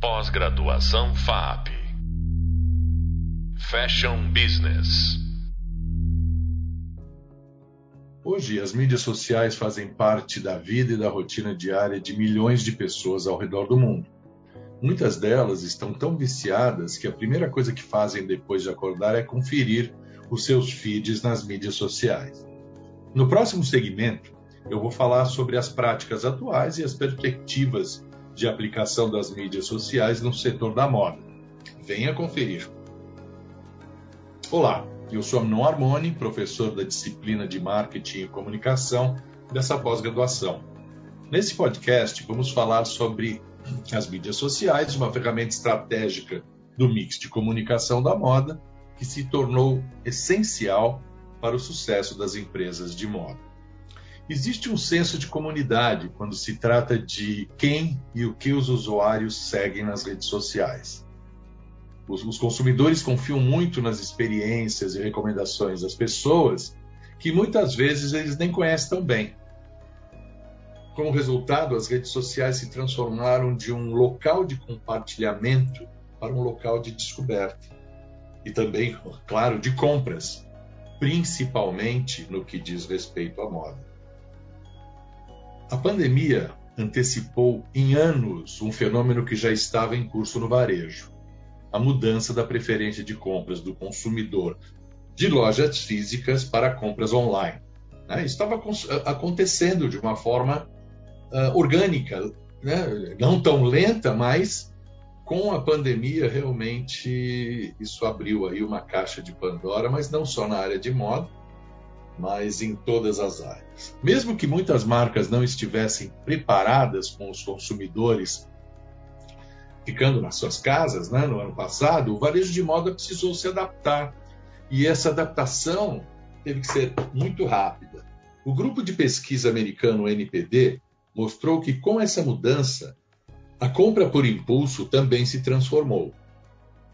Pós-graduação FAP. Fashion Business. Hoje, as mídias sociais fazem parte da vida e da rotina diária de milhões de pessoas ao redor do mundo. Muitas delas estão tão viciadas que a primeira coisa que fazem depois de acordar é conferir os seus feeds nas mídias sociais. No próximo segmento, eu vou falar sobre as práticas atuais e as perspectivas de aplicação das mídias sociais no setor da moda. Venha conferir. Olá, eu sou Amnon Armoni, professor da disciplina de Marketing e Comunicação dessa pós-graduação. Nesse podcast, vamos falar sobre as mídias sociais, uma ferramenta estratégica do mix de comunicação da moda que se tornou essencial para o sucesso das empresas de moda. Existe um senso de comunidade quando se trata de quem e o que os usuários seguem nas redes sociais. Os, consumidores confiam muito nas experiências e recomendações das pessoas que muitas vezes eles nem conhecem tão bem. Como resultado, as redes sociais se transformaram de um local de compartilhamento para um local de descoberta. E também, claro, de compras, principalmente no que diz respeito à moda. A pandemia antecipou em anos um fenômeno que já estava em curso no varejo: a mudança da preferência de compras do consumidor de lojas físicas para compras online. Né? Estava acontecendo de uma forma uh, orgânica, né? não tão lenta, mas com a pandemia realmente isso abriu aí uma caixa de Pandora, mas não só na área de moda, mas em todas as áreas. Mesmo que muitas marcas não estivessem preparadas com os consumidores ficando nas suas casas, né, no ano passado, o varejo de moda precisou se adaptar. E essa adaptação teve que ser muito rápida. O grupo de pesquisa americano NPD mostrou que com essa mudança, a compra por impulso também se transformou.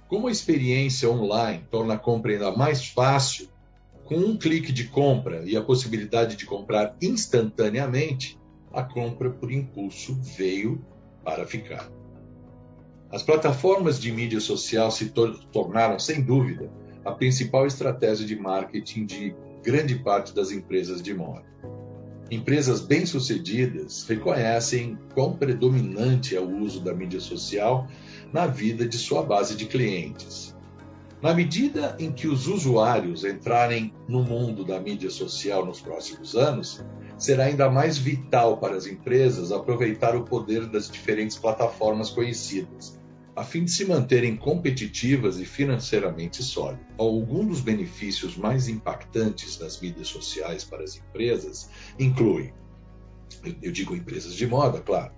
Como a experiência online torna a compra ainda mais fácil, com um clique de compra e a possibilidade de comprar instantaneamente, a compra por impulso veio para ficar. As plataformas de mídia social se tor tornaram, sem dúvida, a principal estratégia de marketing de grande parte das empresas de moda. Empresas bem-sucedidas reconhecem quão predominante é o uso da mídia social na vida de sua base de clientes na medida em que os usuários entrarem no mundo da mídia social nos próximos anos, será ainda mais vital para as empresas aproveitar o poder das diferentes plataformas conhecidas, a fim de se manterem competitivas e financeiramente sólidas. Alguns dos benefícios mais impactantes das mídias sociais para as empresas incluem, eu digo empresas de moda, claro,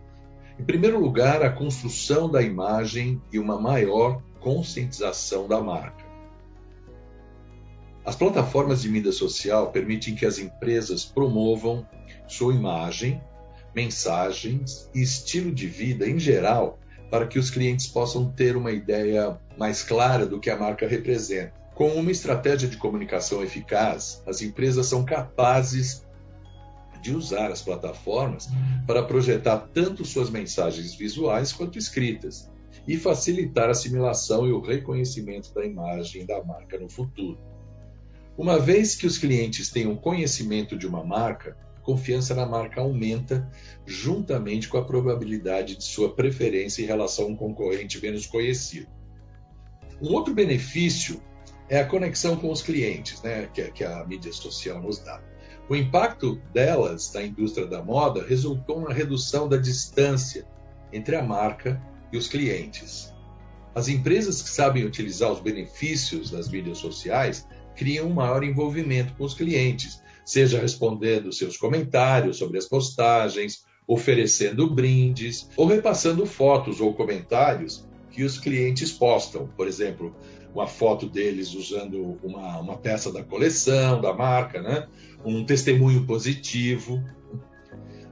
em primeiro lugar, a construção da imagem e uma maior conscientização da marca. As plataformas de mídia social permitem que as empresas promovam sua imagem, mensagens e estilo de vida em geral para que os clientes possam ter uma ideia mais clara do que a marca representa. Com uma estratégia de comunicação eficaz, as empresas são capazes de usar as plataformas para projetar tanto suas mensagens visuais quanto escritas, e facilitar a assimilação e o reconhecimento da imagem da marca no futuro. Uma vez que os clientes tenham conhecimento de uma marca, confiança na marca aumenta juntamente com a probabilidade de sua preferência em relação a um concorrente menos conhecido. Um outro benefício é a conexão com os clientes, né, que, que a mídia social nos dá. O impacto delas na indústria da moda resultou na redução da distância entre a marca e os clientes. As empresas que sabem utilizar os benefícios das mídias sociais criam um maior envolvimento com os clientes, seja respondendo seus comentários sobre as postagens, oferecendo brindes ou repassando fotos ou comentários que os clientes postam. Por exemplo, uma foto deles usando uma, uma peça da coleção, da marca, né? um testemunho positivo.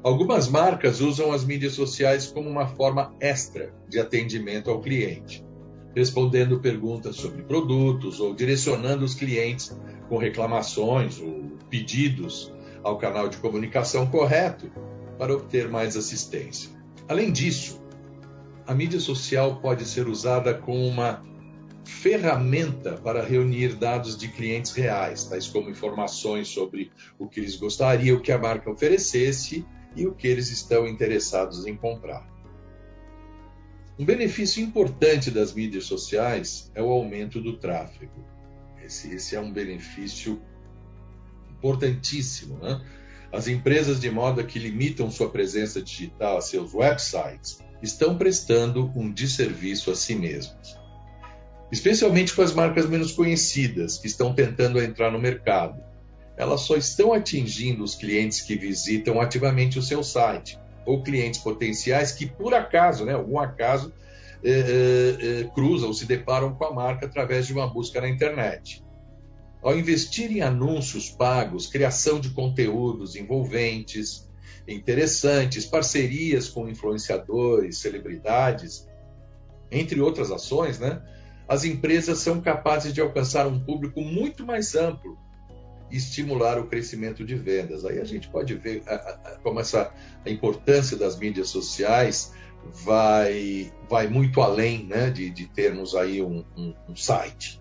Algumas marcas usam as mídias sociais como uma forma extra de atendimento ao cliente, respondendo perguntas sobre produtos ou direcionando os clientes com reclamações ou pedidos ao canal de comunicação correto para obter mais assistência. Além disso, a mídia social pode ser usada como uma ferramenta para reunir dados de clientes reais, tais como informações sobre o que eles gostariam que a marca oferecesse e o que eles estão interessados em comprar. Um benefício importante das mídias sociais é o aumento do tráfego. Esse, esse é um benefício importantíssimo. Né? As empresas de moda que limitam sua presença digital a seus websites estão prestando um desserviço a si mesmas. Especialmente com as marcas menos conhecidas que estão tentando entrar no mercado. Elas só estão atingindo os clientes que visitam ativamente o seu site ou clientes potenciais que, por acaso, né, algum acaso, eh, eh, eh cruzam, se deparam com a marca através de uma busca na internet. Ao investir em anúncios pagos, criação de conteúdos envolventes, interessantes, parcerias com influenciadores, celebridades, entre outras ações, né, as empresas são capazes de alcançar um público muito mais amplo estimular o crescimento de vendas. Aí a gente pode ver a, a, como essa a importância das mídias sociais vai, vai muito além né, de, de termos aí um, um, um site.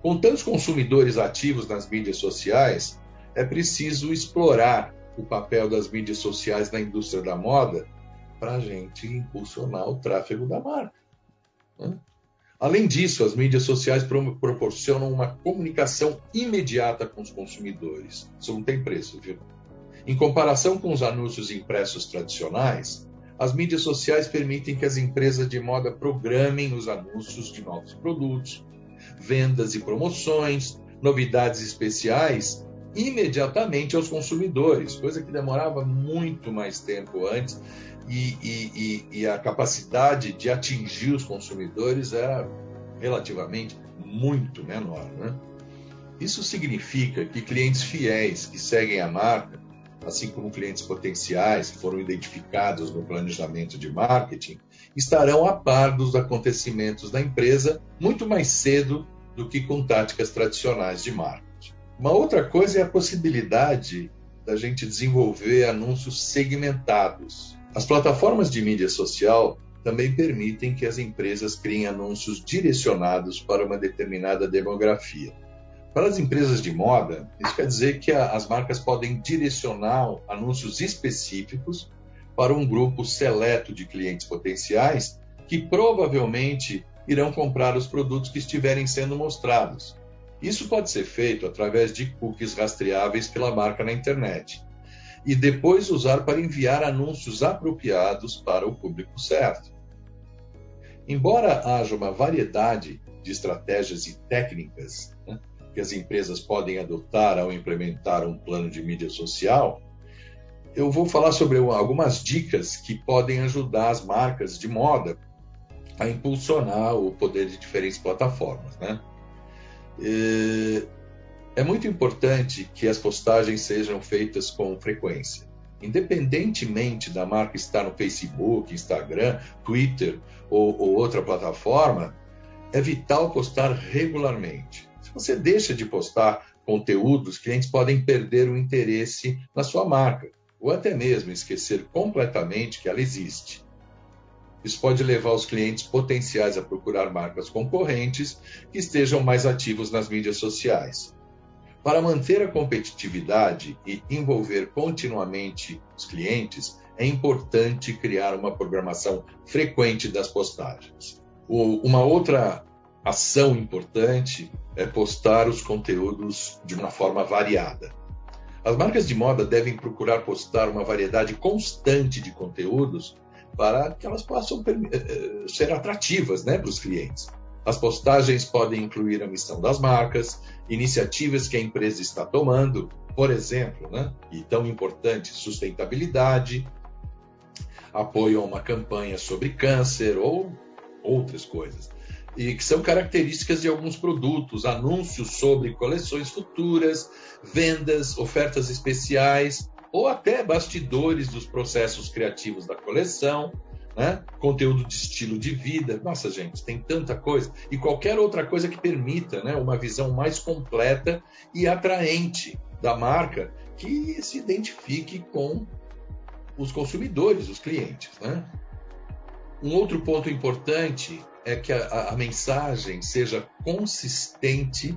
Com tantos consumidores ativos nas mídias sociais, é preciso explorar o papel das mídias sociais na indústria da moda para a gente impulsionar o tráfego da marca. Né? Além disso, as mídias sociais proporcionam uma comunicação imediata com os consumidores. Isso não tem preço, viu? Em comparação com os anúncios impressos tradicionais, as mídias sociais permitem que as empresas de moda programem os anúncios de novos produtos, vendas e promoções, novidades especiais imediatamente aos consumidores, coisa que demorava muito mais tempo antes e, e, e, e a capacidade de atingir os consumidores era relativamente muito menor. Né? Isso significa que clientes fiéis que seguem a marca, assim como clientes potenciais que foram identificados no planejamento de marketing, estarão a par dos acontecimentos da empresa muito mais cedo do que com táticas tradicionais de marketing. Uma outra coisa é a possibilidade da gente desenvolver anúncios segmentados. As plataformas de mídia social também permitem que as empresas criem anúncios direcionados para uma determinada demografia. Para as empresas de moda, isso quer dizer que as marcas podem direcionar anúncios específicos para um grupo seleto de clientes potenciais que provavelmente irão comprar os produtos que estiverem sendo mostrados. Isso pode ser feito através de cookies rastreáveis pela marca na internet e depois usar para enviar anúncios apropriados para o público certo. Embora haja uma variedade de estratégias e técnicas né, que as empresas podem adotar ao implementar um plano de mídia social, eu vou falar sobre algumas dicas que podem ajudar as marcas de moda a impulsionar o poder de diferentes plataformas. Né? É muito importante que as postagens sejam feitas com frequência. Independentemente da marca estar no Facebook, Instagram, Twitter ou, ou outra plataforma, é vital postar regularmente. Se você deixa de postar conteúdo, os clientes podem perder o interesse na sua marca ou até mesmo esquecer completamente que ela existe. Isso pode levar os clientes potenciais a procurar marcas concorrentes que estejam mais ativos nas mídias sociais. Para manter a competitividade e envolver continuamente os clientes, é importante criar uma programação frequente das postagens. Uma outra ação importante é postar os conteúdos de uma forma variada. As marcas de moda devem procurar postar uma variedade constante de conteúdos para que elas possam eh, eh, ser atrativas né, para os clientes. As postagens podem incluir a missão das marcas, iniciativas que a empresa está tomando, por exemplo, né, e tão importante, sustentabilidade, apoio a uma campanha sobre câncer ou outras coisas. E que são características de alguns produtos, anúncios sobre coleções futuras, vendas, ofertas especiais, ou até bastidores dos processos criativos da coleção, né? conteúdo de estilo de vida. Nossa, gente, tem tanta coisa. E qualquer outra coisa que permita né, uma visão mais completa e atraente da marca que se identifique com os consumidores, os clientes. Né? Um outro ponto importante é que a, a mensagem seja consistente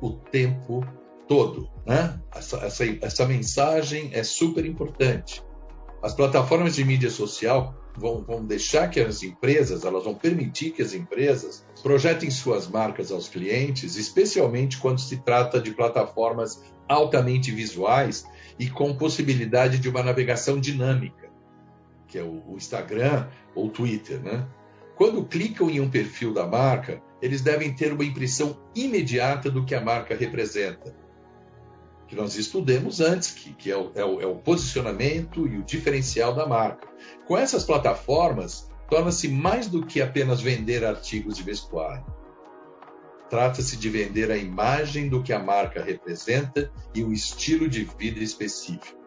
o tempo todo. Né? Essa, essa, essa mensagem é super importante. As plataformas de mídia social vão, vão deixar que as empresas, elas vão permitir que as empresas projetem suas marcas aos clientes, especialmente quando se trata de plataformas altamente visuais e com possibilidade de uma navegação dinâmica, que é o, o Instagram ou o Twitter, né? Quando clicam em um perfil da marca, eles devem ter uma impressão imediata do que a marca representa que nós estudemos antes, que, que é, o, é, o, é o posicionamento e o diferencial da marca. Com essas plataformas, torna-se mais do que apenas vender artigos de vestuário. Trata-se de vender a imagem do que a marca representa e o estilo de vida específico.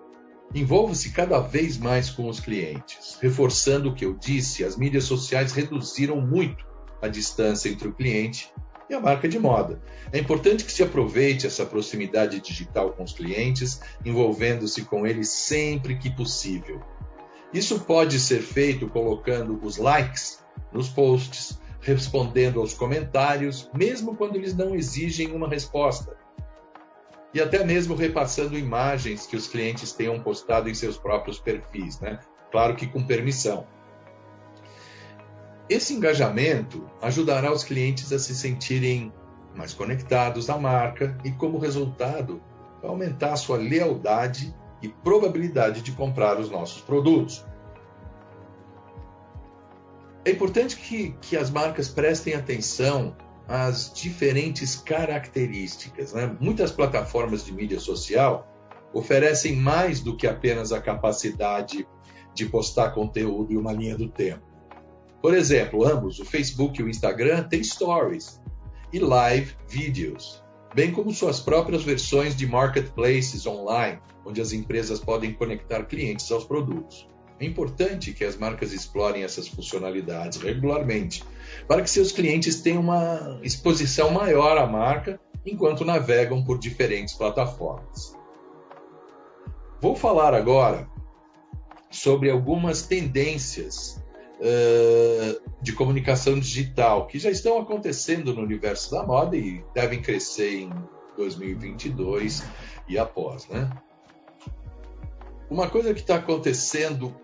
Envolva-se cada vez mais com os clientes. Reforçando o que eu disse, as mídias sociais reduziram muito a distância entre o cliente e a marca de moda. É importante que se aproveite essa proximidade digital com os clientes, envolvendo-se com eles sempre que possível. Isso pode ser feito colocando os likes nos posts, respondendo aos comentários, mesmo quando eles não exigem uma resposta. E até mesmo repassando imagens que os clientes tenham postado em seus próprios perfis, né? Claro que com permissão. Esse engajamento ajudará os clientes a se sentirem mais conectados à marca e, como resultado, aumentar a sua lealdade e probabilidade de comprar os nossos produtos. É importante que, que as marcas prestem atenção às diferentes características. Né? Muitas plataformas de mídia social oferecem mais do que apenas a capacidade de postar conteúdo em uma linha do tempo. Por exemplo, ambos, o Facebook e o Instagram, têm stories e live videos, bem como suas próprias versões de marketplaces online, onde as empresas podem conectar clientes aos produtos. É importante que as marcas explorem essas funcionalidades regularmente, para que seus clientes tenham uma exposição maior à marca enquanto navegam por diferentes plataformas. Vou falar agora sobre algumas tendências uh, de comunicação digital que já estão acontecendo no universo da moda e devem crescer em 2022 e após, né? Uma coisa que está acontecendo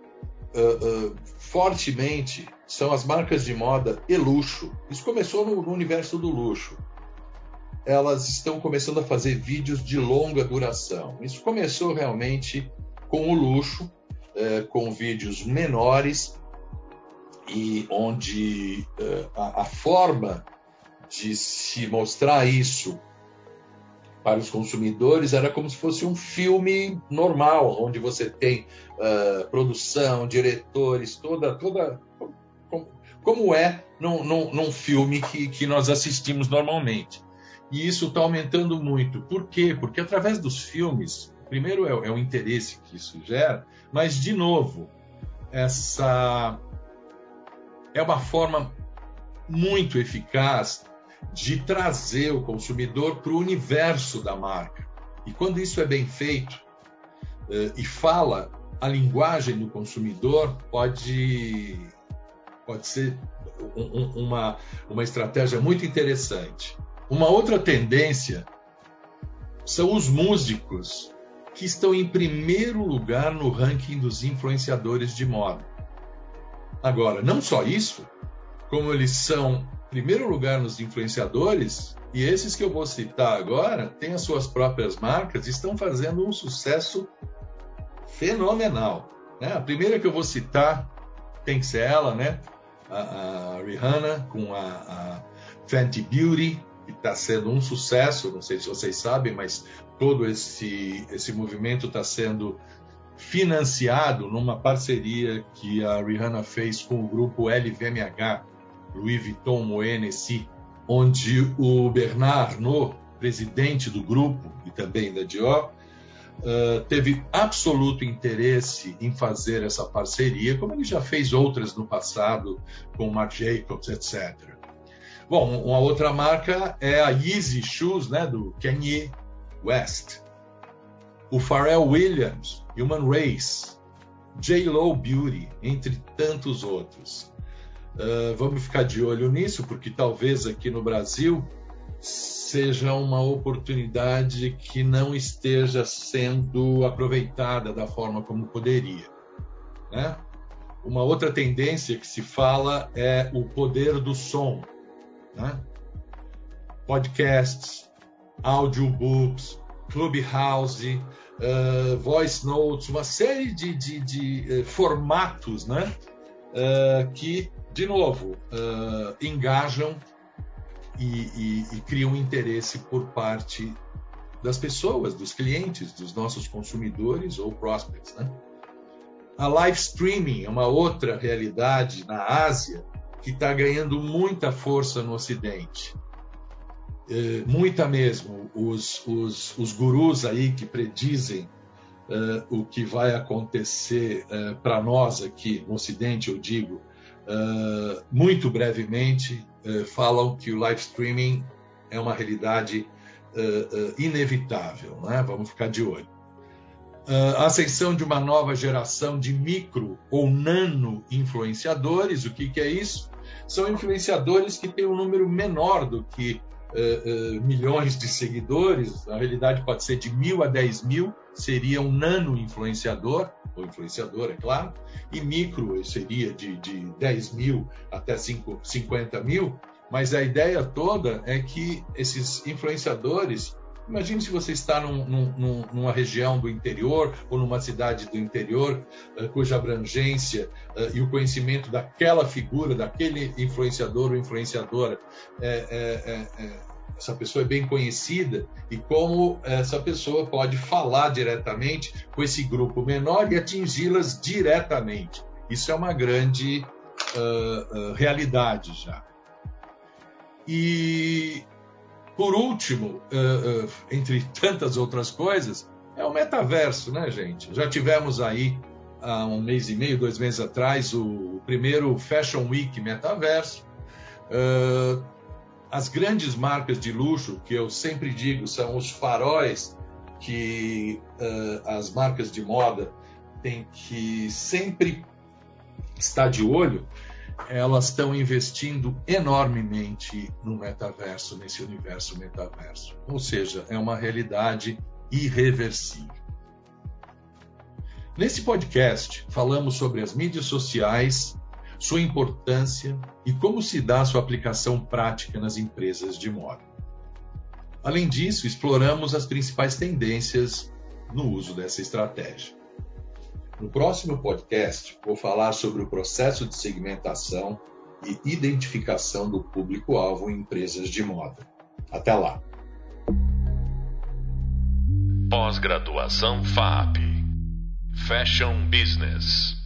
uh, uh, fortemente são as marcas de moda e luxo. Isso começou no, no universo do luxo elas estão começando a fazer vídeos de longa duração. Isso começou realmente com o luxo, com vídeos menores, e onde uh, a, a, forma de se mostrar isso para os consumidores era como se fosse um filme normal, onde você tem uh, produção, diretores, toda, toda como, como é num, num, num filme que, que nós assistimos normalmente. E isso está aumentando muito. Por quê? Porque através dos filmes, primeiro é, é o interesse que isso gera, mas, de novo, essa é uma forma muito eficaz de trazer o consumidor para o universo da marca. E quando isso é bem feito uh, e fala a linguagem do consumidor, pode, pode ser um, uma, uma estratégia muito interessante. Uma outra tendência são os músicos que estão em primeiro lugar no ranking dos influenciadores de moda. Agora, não só isso, como eles são, em primeiro lugar, nos influenciadores, e esses que eu vou citar agora têm as suas próprias marcas e estão fazendo um sucesso fenomenal. Né? A primeira que eu vou citar tem que ser ela, né? A, a Rihanna com a, a Fenty Beauty, que está sendo um sucesso. Não sei se vocês sabem, mas todo esse, esse movimento está sendo financiado numa parceria que a Rihanna fez com o grupo LVMH, Louis Vuitton Moet Hennessy, onde o Bernard Arnault, presidente do grupo e também da Dior, uh, teve absoluto interesse em fazer essa parceria, como ele já fez outras no passado com Marc Jacobs, etc. Bom, uma outra marca é a Yeezy Shoes, né, do Kanye West. O Pharrell Williams Human Race, J-Lo Beauty, entre tantos outros. Uh, vamos ficar de olho nisso, porque talvez aqui no Brasil seja uma oportunidade que não esteja sendo aproveitada da forma como poderia. Né? Uma outra tendência que se fala é o poder do som. Né? Podcasts, audiobooks, Clubhouse, uh, voice notes, uma série de, de, de uh, formatos né? Uh, que, de novo, engajam e, e, e criam interesse por parte das pessoas, dos clientes, dos nossos consumidores ou prospects. Né? A live streaming é uma outra realidade na Ásia que está ganhando muita força no Ocidente. É, muita mesmo. Os, os, os gurus aí que predizem uh, o que vai acontecer é, para nós aqui no Ocidente, eu digo, uh, muito brevemente, falam que o live streaming é uma realidade inevitável. Né? Vamos ficar de olho. A ascensão de uma nova geração de micro ou nano influenciadores. O que, que é isso? São influenciadores que têm um número menor do que uh, uh, milhões de seguidores. Na realidade, pode ser de mil a dez mil, seria um nano influenciador, ou influenciador, é claro, e micro seria de, de 10 mil até 5, 50 mil. Mas a ideia toda é que esses influenciadores Imagine se você está num, num, numa região do interior ou numa cidade do interior uh, cuja abrangência uh, e o conhecimento daquela figura, daquele influenciador ou influenciadora, é, é, é, essa pessoa é bem conhecida e como essa pessoa pode falar diretamente com esse grupo menor e atingi-las diretamente. Isso é uma grande uh, realidade já. E por último, uh, uh, entre tantas outras coisas, é o metaverso, né, gente? Já tivemos aí há um mês e meio, dois meses atrás, o, primeiro Fashion Week metaverso. Uh, as grandes marcas de luxo, que eu sempre digo, são os faróis que as marcas de moda têm que sempre estar de olho, elas estão investindo enormemente no metaverso, nesse universo metaverso. Ou seja, é uma realidade irreversível. Nesse podcast, falamos sobre as mídias sociais, sua importância e como se dá sua aplicação prática nas empresas de moda. Além disso, exploramos as principais tendências no uso dessa estratégia. No próximo podcast, vou falar sobre o processo de segmentação e identificação do público-alvo em empresas de moda. Até lá! Pós-graduação FAP Fashion Business